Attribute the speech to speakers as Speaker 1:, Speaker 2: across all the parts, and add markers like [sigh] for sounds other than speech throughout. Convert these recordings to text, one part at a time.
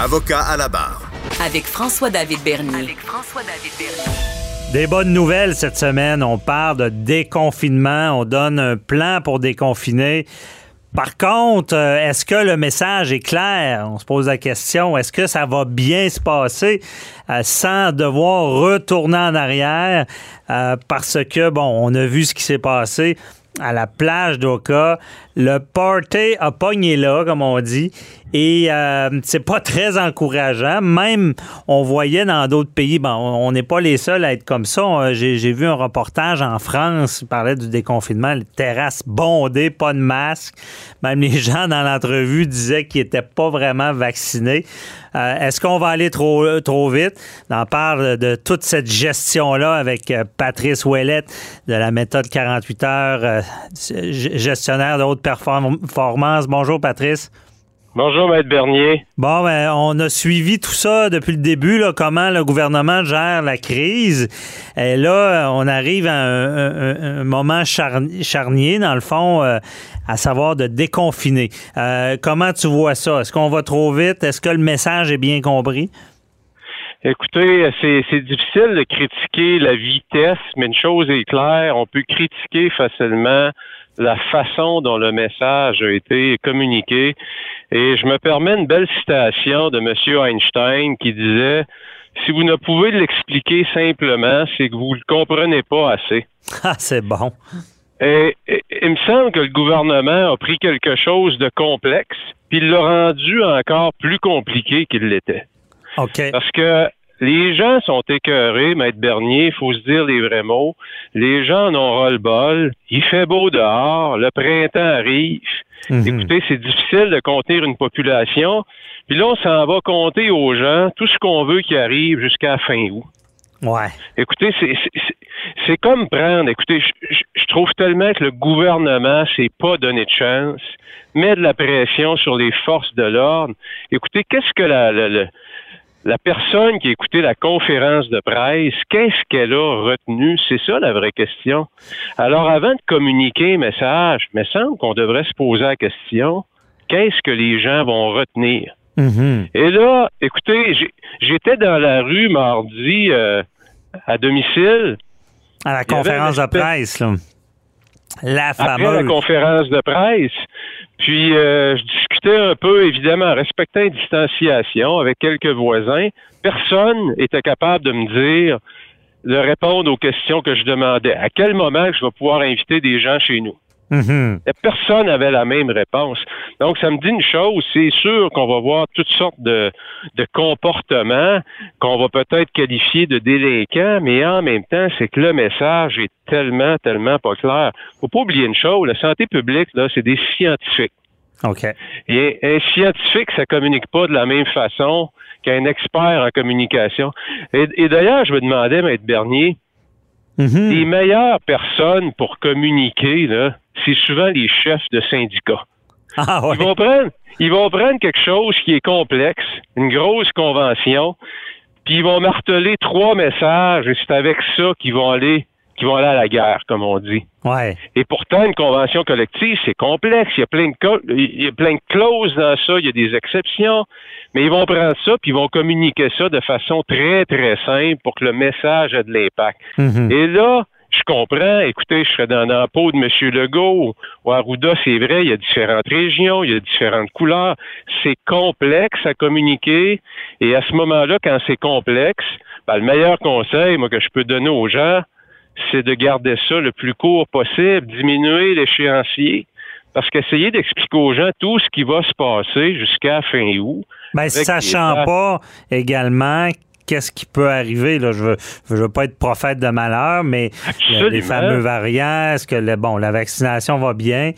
Speaker 1: Avocat à la barre.
Speaker 2: Avec François-David Bernier.
Speaker 3: Avec François-David Bernier.
Speaker 4: Des bonnes nouvelles cette semaine. On parle de déconfinement. On donne un plan pour déconfiner. Par contre, euh, est-ce que le message est clair? On se pose la question, est-ce que ça va bien se passer euh, sans devoir retourner en arrière? Euh, parce que, bon, on a vu ce qui s'est passé à la plage d'Oka. Le party a pogné là, comme on dit. Et euh, c'est pas [laughs] très encourageant. Même, on voyait dans d'autres pays, bon, on n'est pas les seuls à être comme ça. J'ai vu un reportage en France, il parlait du déconfinement, les terrasses bondées, pas de masque. Même les [laughs] gens dans l'entrevue disaient qu'ils n'étaient pas vraiment vaccinés. Euh, est-ce qu'on va aller trop, trop vite? On parle de toute cette gestion-là avec euh, Patrice Ouellette de la méthode 48 heures, gestionnaire haute performance. Bonjour, Patrice.
Speaker 5: Bonjour, Maître Bernier.
Speaker 4: Bon, ben, on a suivi tout ça depuis le début, là, comment le gouvernement gère la crise. Et là, on arrive à un, moment charnier, dans le fond, euh, à savoir de déconfiner. Euh, comment tu vois ça? Est-ce qu'on va trop vite? Est-ce que le message est bien compris?
Speaker 5: Écoutez, c'est difficile de critiquer la vitesse, mais une chose est claire, on peut critiquer facilement la façon dont le message a été communiqué. Et je me permets une belle citation de M. Einstein qui disait Si vous ne pouvez l'expliquer simplement, c'est que vous ne le comprenez pas assez. [laughs]
Speaker 4: Ah, c'est bon.
Speaker 5: Et, il me semble que le gouvernement a pris quelque chose de complexe, puis il l'a rendu encore plus compliqué qu'il l'était.
Speaker 4: OK.
Speaker 5: Parce que les gens sont écœurés, Maître Bernier, il faut se dire les vrais mots. Les gens en ont ras le bol. Il fait beau dehors, le printemps arrive. Mhm. Écoutez, c'est difficile de contenir une population. Puis là, on s'en va compter aux gens tout ce qu'on veut qui arrive jusqu'à fin août.
Speaker 4: Ouais.
Speaker 5: Écoutez, c'est comme prendre. Écoutez, je, trouve tellement que le gouvernement s'est pas donné de chance, met de la pression sur les forces de l'ordre. Écoutez, qu'est-ce que la, la, la personne qui a écouté la conférence de presse, qu'est-ce qu'elle a retenu? C'est ça la vraie question. Alors, avant de communiquer un message, il me semble qu'on devrait se poser la question, qu'est-ce que les gens vont retenir?
Speaker 4: Mm-hmm.
Speaker 5: Et là, écoutez, j'étais dans la rue mardi euh, à domicile.
Speaker 4: À la conférence de presse, là. La fameuse.
Speaker 5: Après la conférence de presse. Puis, euh, je discutais un peu, évidemment, en respectant une distanciation avec quelques voisins. Personne était capable de me dire, de répondre aux questions que je demandais. À quel moment je vais pouvoir inviter des gens chez nous?
Speaker 4: Mm-hmm.
Speaker 5: Personne n'avait la même réponse. Donc, ça me dit une chose, c'est sûr qu'on va voir toutes sortes de, de comportements qu'on va peut-être qualifier de délinquants, mais en même temps, c'est que le message est tellement, tellement pas clair. Faut pas oublier une chose, la santé publique, là, c'est des scientifiques.
Speaker 4: OK.
Speaker 5: Et un scientifique, ça communique pas de la même façon qu'un expert en communication. Et, d'ailleurs, je me demandais, Maître Bernier,
Speaker 4: mm-hmm.
Speaker 5: les meilleures personnes pour communiquer, c'est souvent les chefs de syndicats.
Speaker 4: Ah,
Speaker 5: ils, vont prendre, ils vont prendre quelque chose qui est complexe, une grosse convention, puis ils vont marteler trois messages et c'est avec ça qu'ils vont aller qui vont aller à la guerre, comme on dit.
Speaker 4: Ouais.
Speaker 5: Et pourtant, une convention collective, c'est complexe. Il y, a plein de il y a plein de clauses dans ça, il y a des exceptions, mais ils vont prendre ça puis ils vont communiquer ça de façon très, très simple pour que le message ait de l'impact.
Speaker 4: Mm-hmm.
Speaker 5: Et là, je comprends. Écoutez, je serais dans la peau de M. Legault ou Arruda, c'est vrai, il y a différentes régions, il y a différentes couleurs. C'est complexe à communiquer. Et à ce moment-là, quand c'est complexe, ben, le meilleur conseil, moi, que je peux donner aux gens, c'est de garder ça le plus court possible, diminuer l'échéancier. Parce qu'essayer d'expliquer aux gens tout ce qui va se passer jusqu'à fin août.
Speaker 4: Ben, sachant pas également qu'est-ce qui peut arriver. Là. Je veux, je veux pas être prophète de malheur, mais les fameux variants, est-ce que le, bon, la vaccination va bien?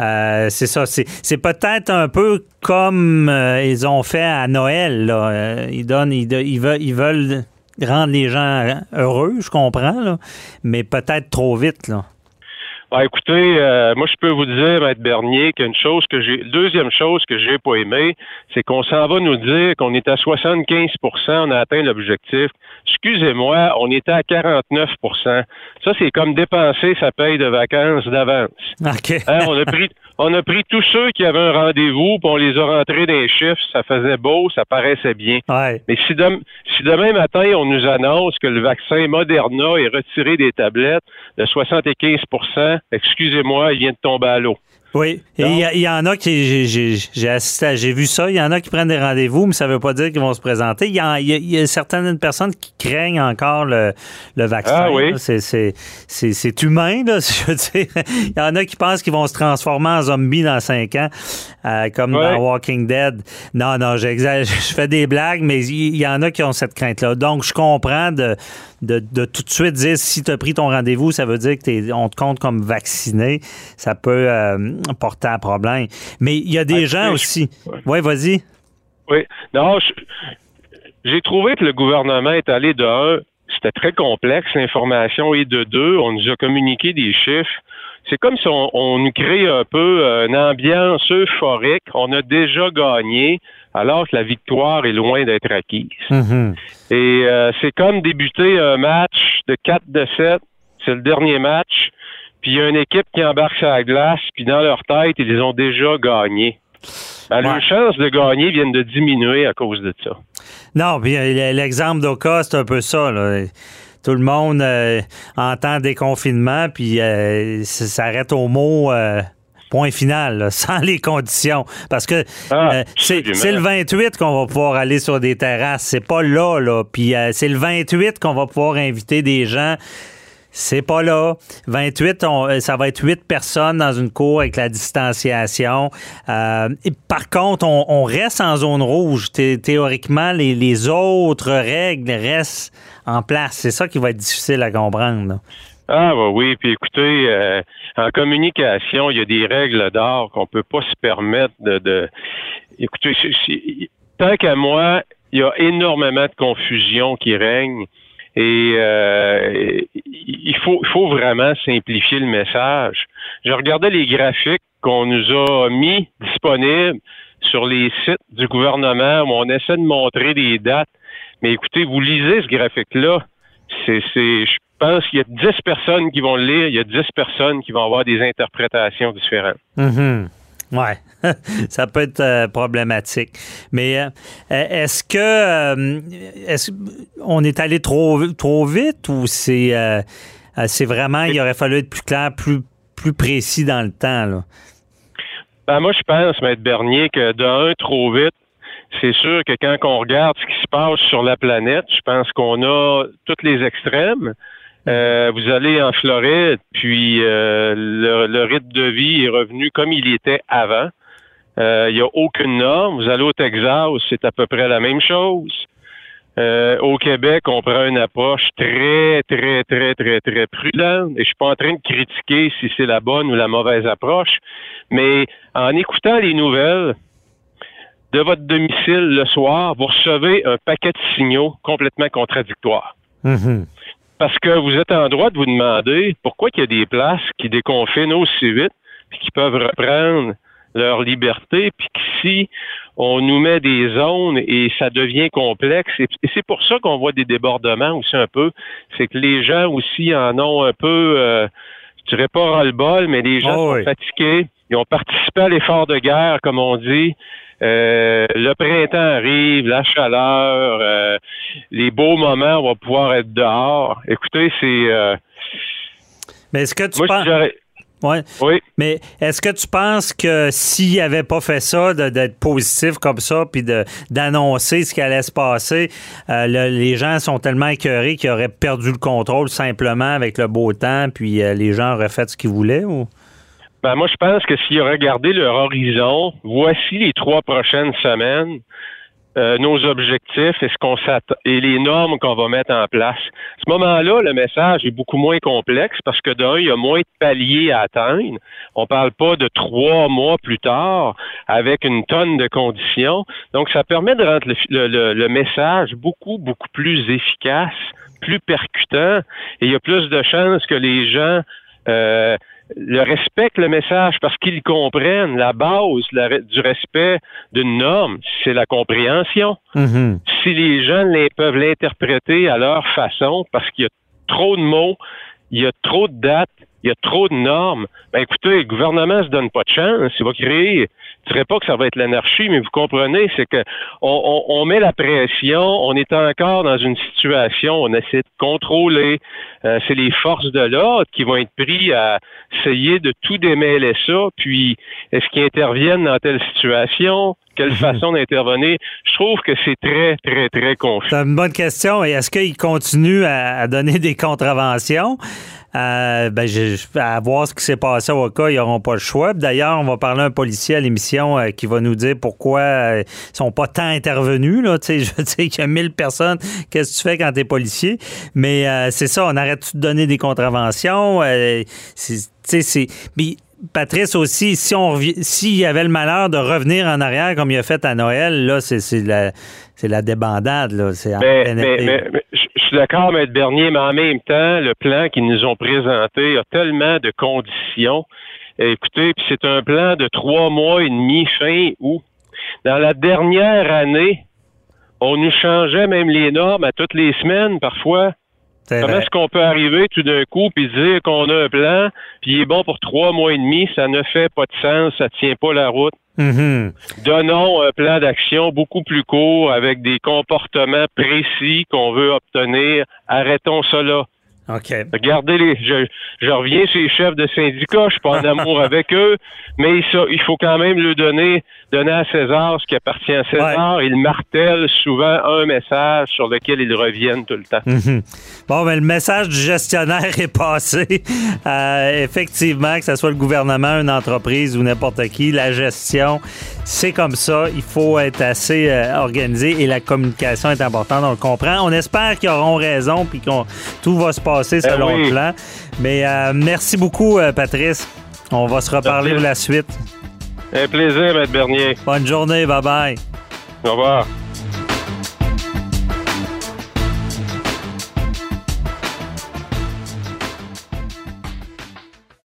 Speaker 4: Euh, c'est ça. C'est, peut-être un peu comme euh, ils ont fait à Noël. Là. Euh, ils donnent, ils, veulent, ils veulent rendre les gens heureux, je comprends, là, mais peut-être trop vite. Là.
Speaker 5: Ah, écoutez, euh, moi je peux vous dire, Maître Bernier, qu'une chose que j'ai, deuxième chose que j'ai pas aimé, c'est qu'on s'en va nous dire qu'on est à 75% on a atteint l'objectif. Excusez-moi, on était à 49% Ça, c'est comme dépenser sa paye de vacances d'avance. [laughs] Hein, on a pris, on a pris tous ceux qui avaient un rendez-vous, puis on les a rentrés dans les chiffres. Ça faisait beau, ça paraissait bien. Mais si, si demain matin, on nous annonce que le vaccin Moderna est retiré des tablettes de 75% excusez-moi, il vient de tomber à l'eau.
Speaker 4: Oui, il y, en a qui, j'ai assisté, j'ai vu ça, il y en a qui prennent des rendez-vous, mais ça ne veut pas dire qu'ils vont se présenter. Il y, a, certaines personnes qui craignent encore le, vaccin.
Speaker 5: Ah oui.
Speaker 4: C'est humain, là, [laughs] je veux dire. Il y en a qui pensent qu'ils vont se transformer en zombies dans cinq ans, euh, comme dans Walking Dead. Non, non, [laughs] je fais des blagues, mais il y, en a qui ont cette crainte-là. Donc, je comprends de, de, tout de suite dire si tu as pris ton rendez-vous, ça veut dire qu'on te compte comme vacciné. Ça peut... Euh, porter problème. Mais il y a des gens aussi. Oui, vas-y.
Speaker 5: Oui. Non, j'ai trouvé que le gouvernement est allé de un, c'était très complexe, l'information, et de deux, on nous a communiqué des chiffres. C'est comme si on, nous crée un peu une ambiance euphorique. On a déjà gagné, alors que la victoire est loin d'être acquise.
Speaker 4: Mm-hmm.
Speaker 5: Et euh, c'est comme débuter un match de 4 de 7. C'est le dernier match. Puis il y a une équipe qui embarque sur la glace, puis dans leur tête, ils ont déjà gagné. Ben, Leurs chances de gagner viennent de diminuer à cause de ça.
Speaker 4: Non, puis euh, l'exemple d'Oka, c'est un peu ça. Tout le monde euh, entend déconfinement, puis euh, ça s'arrête au mot point final, [laughs] sans les conditions. Parce que ah, c'est le 28 qu'on va pouvoir aller sur des terrasses. C'est pas là, là. Puis c'est le 28 qu'on va pouvoir inviter des gens c'est pas là. 28, euh, ça va être 8 personnes dans une cour avec la distanciation. Euh, par contre, on, reste en zone rouge. théoriquement, les, autres règles restent en place. C'est ça qui va être difficile à comprendre.
Speaker 5: Ah bah oui, puis écoutez, euh, en communication, il y a des règles d'or qu'on peut pas se permettre de. de... Écoutez, tant qu'à moi, il y a énormément de confusion qui règne. Et euh, il faut, faut vraiment simplifier le message. Je regardais les graphiques qu'on nous a mis disponibles sur les sites du gouvernement où on essaie de montrer des dates. Mais écoutez, vous lisez ce graphique-là. C'est, je pense qu'il y a 10 personnes qui vont le lire, il y a 10 personnes qui vont avoir des interprétations différentes.
Speaker 4: Mm-hmm. Ouais, [laughs] ça peut être euh, problématique. Mais euh, est-ce que euh, est-ce on est allé trop trop vite ou c'est c'est vraiment il aurait fallu être plus clair, plus plus précis dans le temps là?
Speaker 5: Ben moi je pense, Maître Bernier, que d'un trop vite, c'est sûr que quand on regarde ce qui se passe sur la planète, je pense qu'on a tous les extrêmes. Euh, vous allez en Floride, puis euh, le, rythme de vie est revenu comme il était avant. Euh, il n'y a aucune norme. Vous allez au Texas, c'est à peu près la même chose. au Québec, on prend une approche très, très, très, très, très prudente. Et je suis pas en train de critiquer si c'est la bonne ou la mauvaise approche, mais en écoutant les nouvelles de votre domicile le soir, vous recevez un paquet de signaux complètement contradictoires.
Speaker 4: Mm-hmm.
Speaker 5: Parce que vous êtes en droit de vous demander pourquoi il y a des places qui déconfinent aussi vite, puis qui peuvent reprendre leur liberté, puis que si on nous met des zones et ça devient complexe, et, c'est pour ça qu'on voit des débordements aussi un peu, c'est que les gens aussi en ont un peu, euh, je dirais pas ras-le-bol, mais les gens oh sont fatigués, ils ont participé à l'effort de guerre, comme on dit, euh, le printemps arrive, la chaleur, euh, les beaux moments, on va pouvoir être dehors. Écoutez, c'est. Euh,
Speaker 4: Mais est-ce que tu penses. Ouais.
Speaker 5: Oui.
Speaker 4: Mais est-ce que tu penses que s'il n'avait pas fait ça, d'être positif comme ça, puis d'annoncer ce qui allait se passer, les gens sont tellement écœurés qu'ils auraient perdu le contrôle simplement avec le beau temps, puis les gens auraient fait ce qu'ils voulaient? Ou?
Speaker 5: Ben, moi, je pense que s'ils regardé leur horizon, voici les trois prochaines semaines, euh, nos objectifs et ce qu'on et les normes qu'on va mettre en place. À ce moment-là, le message est beaucoup moins complexe parce que d'un, il y a moins de paliers à atteindre. On parle pas de trois mois plus tard avec une tonne de conditions. Donc, ça permet de rendre le, message beaucoup, beaucoup plus efficace, plus percutant et il y a plus de chances que les gens euh, le respectent le message parce qu'ils comprennent la base du respect d'une norme, c'est la compréhension. Mm-hmm. Si les gens peuvent l'interpréter à leur façon parce qu'il y a trop de mots, il y a trop de dates, il y a trop de normes. Ben écoutez, le gouvernement se donne pas de chance. Il va créer. Je dirais pas que ça va être l'anarchie, mais vous comprenez, c'est que on, met la pression, on est encore dans une situation, on essaie de contrôler. Euh, c'est les forces de l'ordre qui vont être pris à essayer de tout démêler ça. Puis, est-ce qu'ils interviennent dans telle situation? quelle mhm. façon d'intervenir? Je trouve que c'est très, très, très confus.
Speaker 4: C'est une bonne question. Et est-ce qu'ils continuent à, donner des contraventions? Euh, ben, je, à voir ce qui s'est passé au cas, ils n'auront pas le choix. D'ailleurs, on va parler à un policier à l'émission euh, qui va nous dire pourquoi euh, ils sont pas tant intervenus. Là. [laughs] je sais qu'il y a 1000 personnes. Qu'est-ce que tu fais quand tu es policier? Mais euh, c'est ça, on arrête de donner des contraventions? c'est, mais Patrice aussi, si on s'il y avait le malheur de revenir en arrière comme il a fait à Noël, là, c'est la, la débandade. Là.
Speaker 5: Mais, mais, je suis d'accord, M. Bernier, mais en même temps, le plan qu'ils nous ont présenté a tellement de conditions. Écoutez, c'est un plan de trois mois et demi fin août. Dans la dernière année, on nous changeait même les normes à toutes les semaines parfois. Comment est-ce qu'on peut arriver tout d'un coup puis dire qu'on a un plan, puis il est bon pour trois mois et demi, ça ne fait pas de sens, ça tient pas la route? Mm-hmm. Donnons un plan d'action beaucoup plus court avec des comportements précis qu'on veut obtenir. Arrêtons cela.
Speaker 4: OK.
Speaker 5: Regardez les. Je, je reviens sur les chefs de syndicats, je suis pas en amour [laughs] avec eux, mais ça, il faut quand même leur donner, donner à César ce qui appartient à César. Ils martèlent souvent un message sur lequel ils reviennent tout le temps.
Speaker 4: Mhm. Bon, mais le message du gestionnaire [laughs] est passé. Euh, effectivement, que ce soit le gouvernement, une entreprise ou n'importe qui, la gestion, c'est comme ça. Il faut être assez euh, organisé et la communication est importante. On le comprend. On espère qu'ils auront raison puis qu'on tout va se passer ben selon le plan. Mais euh, merci beaucoup, euh, Patrice. On va se reparler de la suite.
Speaker 5: Un plaisir, M. Bernier.
Speaker 4: Bonne journée. Bye bye.
Speaker 5: Au revoir.